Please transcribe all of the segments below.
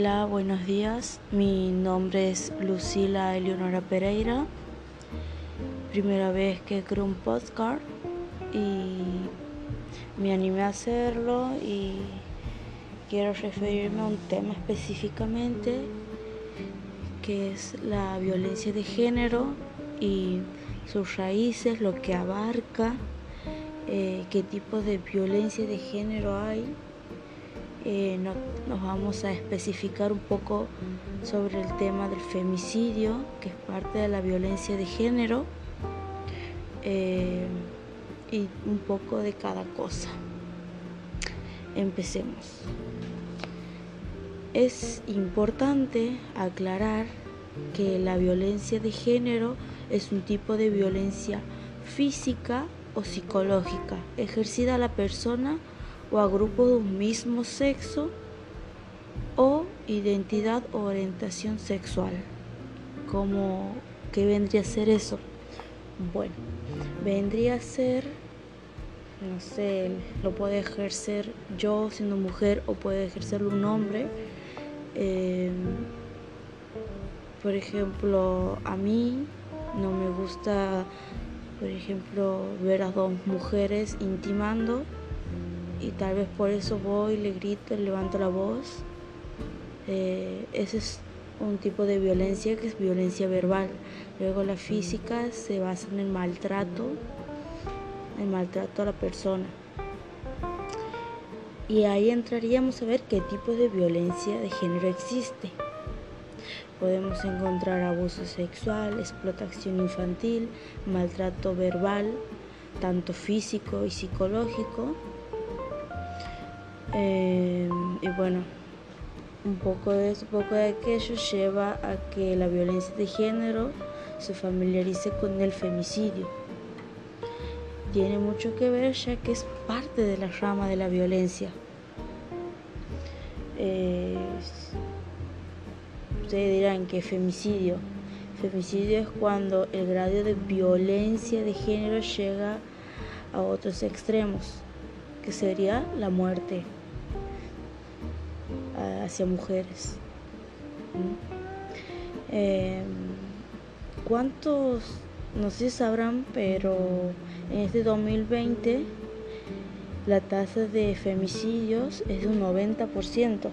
Hola, buenos días. Mi nombre es Lucila Eleonora Pereira. Primera vez que creo un podcast y me animé a hacerlo y quiero referirme a un tema específicamente que es la violencia de género y sus raíces, lo que abarca, eh, qué tipo de violencia de género hay eh, nos vamos a especificar un poco sobre el tema del femicidio, que es parte de la violencia de género, eh, y un poco de cada cosa. Empecemos. Es importante aclarar que la violencia de género es un tipo de violencia física o psicológica ejercida a la persona o a grupos de un mismo sexo o identidad o orientación sexual. ¿Cómo, ¿Qué vendría a ser eso? Bueno, vendría a ser, no sé, lo puede ejercer yo siendo mujer o puede ejercerlo un hombre. Em, por ejemplo, a mí no me gusta, por ejemplo, ver a dos mujeres intimando y tal vez por eso voy, le grito, levanto la voz. Eh, ese es un tipo de violencia que es violencia verbal. Luego la física se basa en el maltrato, el maltrato a la persona. Y ahí entraríamos a ver qué tipo de violencia de género existe. Podemos encontrar abuso sexual, explotación infantil, maltrato verbal, tanto físico y psicológico, eh, y bueno, un poco de eso, un poco de aquello lleva a que la violencia de género se familiarice con el femicidio. Tiene mucho que ver ya que es parte de la rama de la violencia. Eh, ustedes dirán que femicidio. Femicidio es cuando el grado de violencia de género llega a otros extremos, que sería la muerte hacia mujeres. Em, ¿Cuántos? No sé sabrán, pero en este 2020 la tasa de femicidios es de un 90%.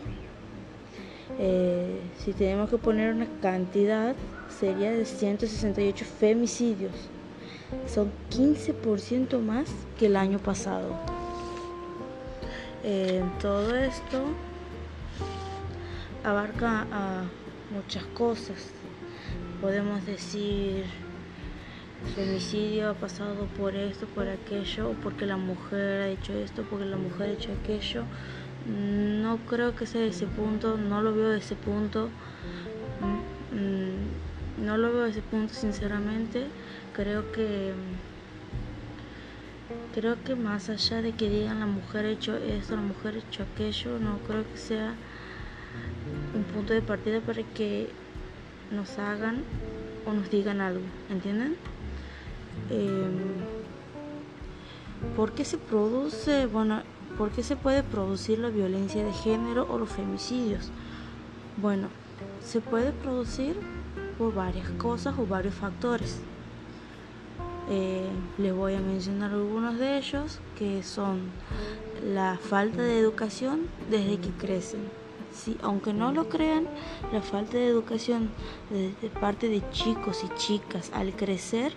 Eh, si tenemos que poner una cantidad, sería de 168 femicidios. Son 15% más que el año pasado. Eh, todo esto abarca a muchas cosas. Podemos decir, femicidio ha pasado por esto, por aquello, porque la mujer ha hecho esto, porque la mujer ha hecho aquello. No creo que sea de ese punto, no lo veo de ese punto. Mm, no lo veo de ese punto, sinceramente. Creo que creo que más allá de que digan la mujer ha hecho esto, la mujer ha hecho aquello, no creo que sea un punto de partida para que nos hagan o nos digan algo, ¿entienden? Em, ¿Por qué se produce, bueno, por qué se puede producir la violencia de género o los femicidios? Bueno, se puede producir por varias cosas o varios factores. Eh, les voy a mencionar algunos de ellos, que son la falta de educación desde que crecen aunque no lo crean, la falta de educación de, parte de chicos y chicas al crecer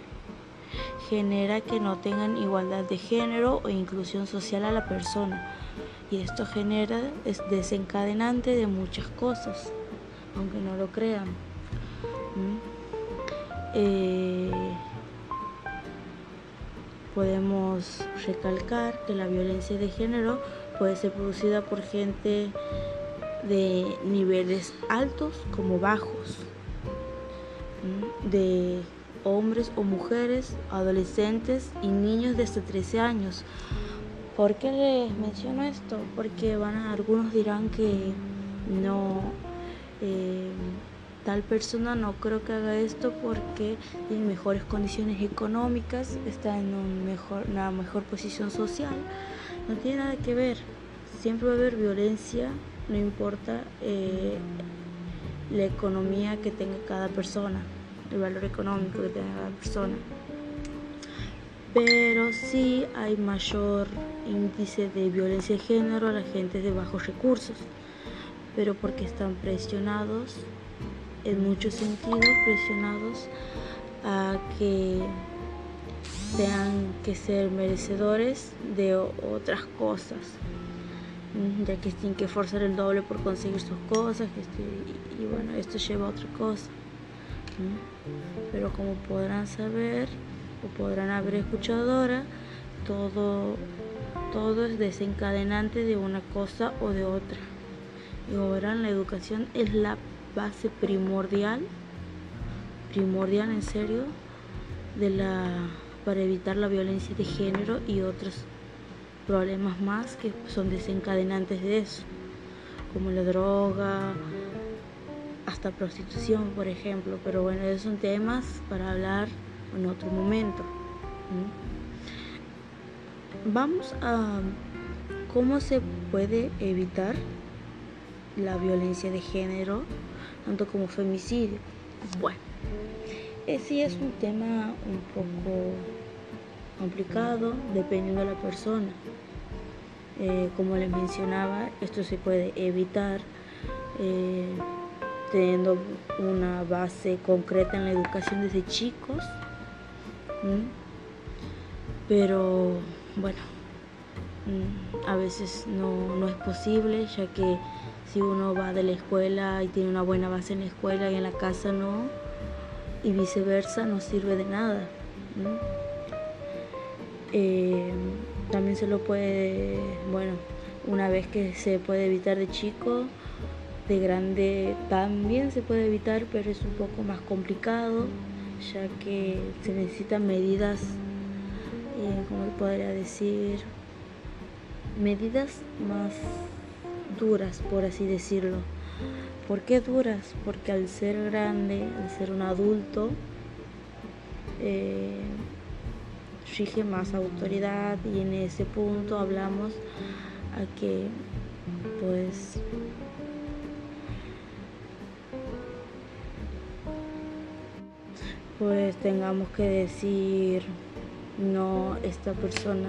genera que no tengan igualdad de género o inclusión social a la persona. Y esto genera, es desencadenante de muchas cosas, aunque no lo crean. ¿Mm? Eh, podemos recalcar que la violencia de género puede ser producida por gente de niveles altos como bajos, de hombres o mujeres, adolescentes y niños de hasta 13 años. ¿Por qué les menciono esto? Porque van a, algunos dirán que no, eh, tal persona no creo que haga esto porque tiene mejores condiciones económicas, está en un mejor, una mejor posición social. No tiene nada que ver. Siempre va a haber violencia no importa eh, la economía que tenga cada persona, el valor económico que tenga cada persona. Pero sí hay mayor índice de violencia de género a la gente de bajos recursos, pero porque están presionados, en muchos sentidos, presionados a que tengan que ser merecedores de otras cosas, ya que tienen que forzar el doble por conseguir sus cosas, y, bueno, esto lleva a otra cosa. Pero como podrán saber o podrán haber escuchado ahora, todo, todo es desencadenante de una cosa o de otra. Y ahora la educación es la base primordial, primordial en serio, de la para evitar la violencia de género y otros problemas más que son desencadenantes de eso, como la droga, hasta prostitución, por ejemplo. Pero bueno, esos son temas para hablar en otro momento. Vamos a cómo se puede evitar la violencia de género, tanto como femicidio. Bueno. Sí es un tema un poco complicado dependiendo de la persona. Eh, como les mencionaba, esto se puede evitar eh, teniendo una base concreta en la educación desde chicos. Pero bueno, a veces no, no es posible, ya que si uno va de la escuela y tiene una buena base en la escuela y en la casa no, y viceversa no sirve de nada. Eh, también se lo puede, bueno, una vez que se puede evitar de chico, de grande también se puede evitar, pero es un poco más complicado, ya que se necesitan medidas, eh, como podría decir, medidas más duras, por así decirlo. ¿Por qué duras? Porque al ser grande, al ser un adulto, eh, rige más autoridad y en ese punto hablamos a que pues pues tengamos que decir no esta persona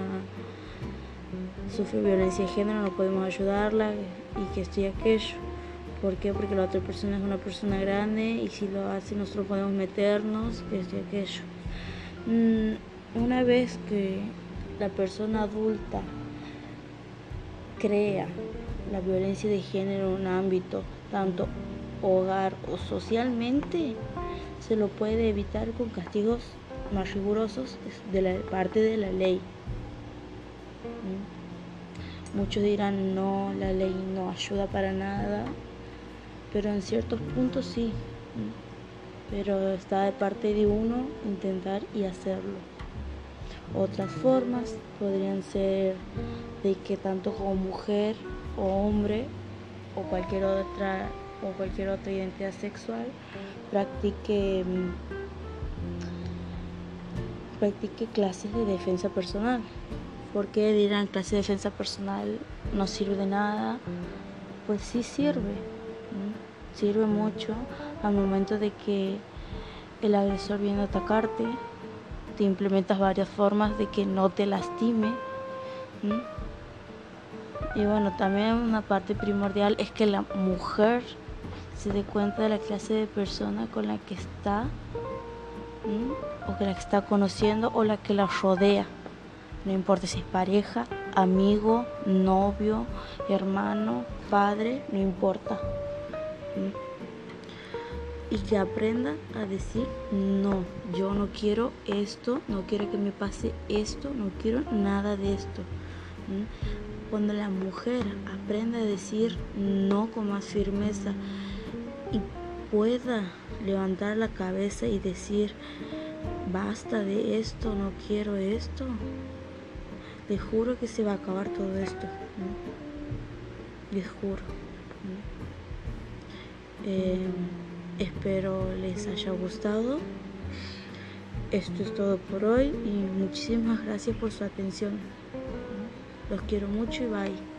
sufre violencia de género no podemos ayudarla y que estoy aquello ¿Por qué? Porque la otra persona es una persona grande y si lo hace nosotros podemos meternos, esto y aquello. Mm, una vez que la persona adulta crea la violencia de género en un ámbito, tanto hogar o socialmente, se lo puede evitar con castigos más rigurosos de la parte de la ley. Mm. Muchos dirán, no, la ley no ayuda para nada pero en ciertos puntos sí. Pero está de parte de uno intentar y hacerlo. Otras formas podrían ser de que tanto como mujer o hombre o cualquier otra o cualquier otra identidad sexual practique practique clases de defensa personal. porque dirán clase de defensa personal no sirve de nada? Pues sí sirve sirve mucho al momento de que el agresor viene a atacarte, te implementas varias formas de que no te lastime. Y bueno, también una parte primordial es que la mujer se dé cuenta de la clase de persona con la que está, o que la que está conociendo, o la que la rodea. No importa si es pareja, amigo, novio, hermano, padre, no importa y que aprenda a decir no, yo no quiero esto, no quiero que me pase esto, no quiero nada de esto. Cuando la mujer aprenda a decir no con más firmeza y pueda levantar la cabeza y decir basta de esto, no quiero esto, le juro que se va a acabar todo esto. Les juro. Espero les haya gustado. Esto es todo por hoy y muchísimas gracias por su atención. Los quiero mucho y bye.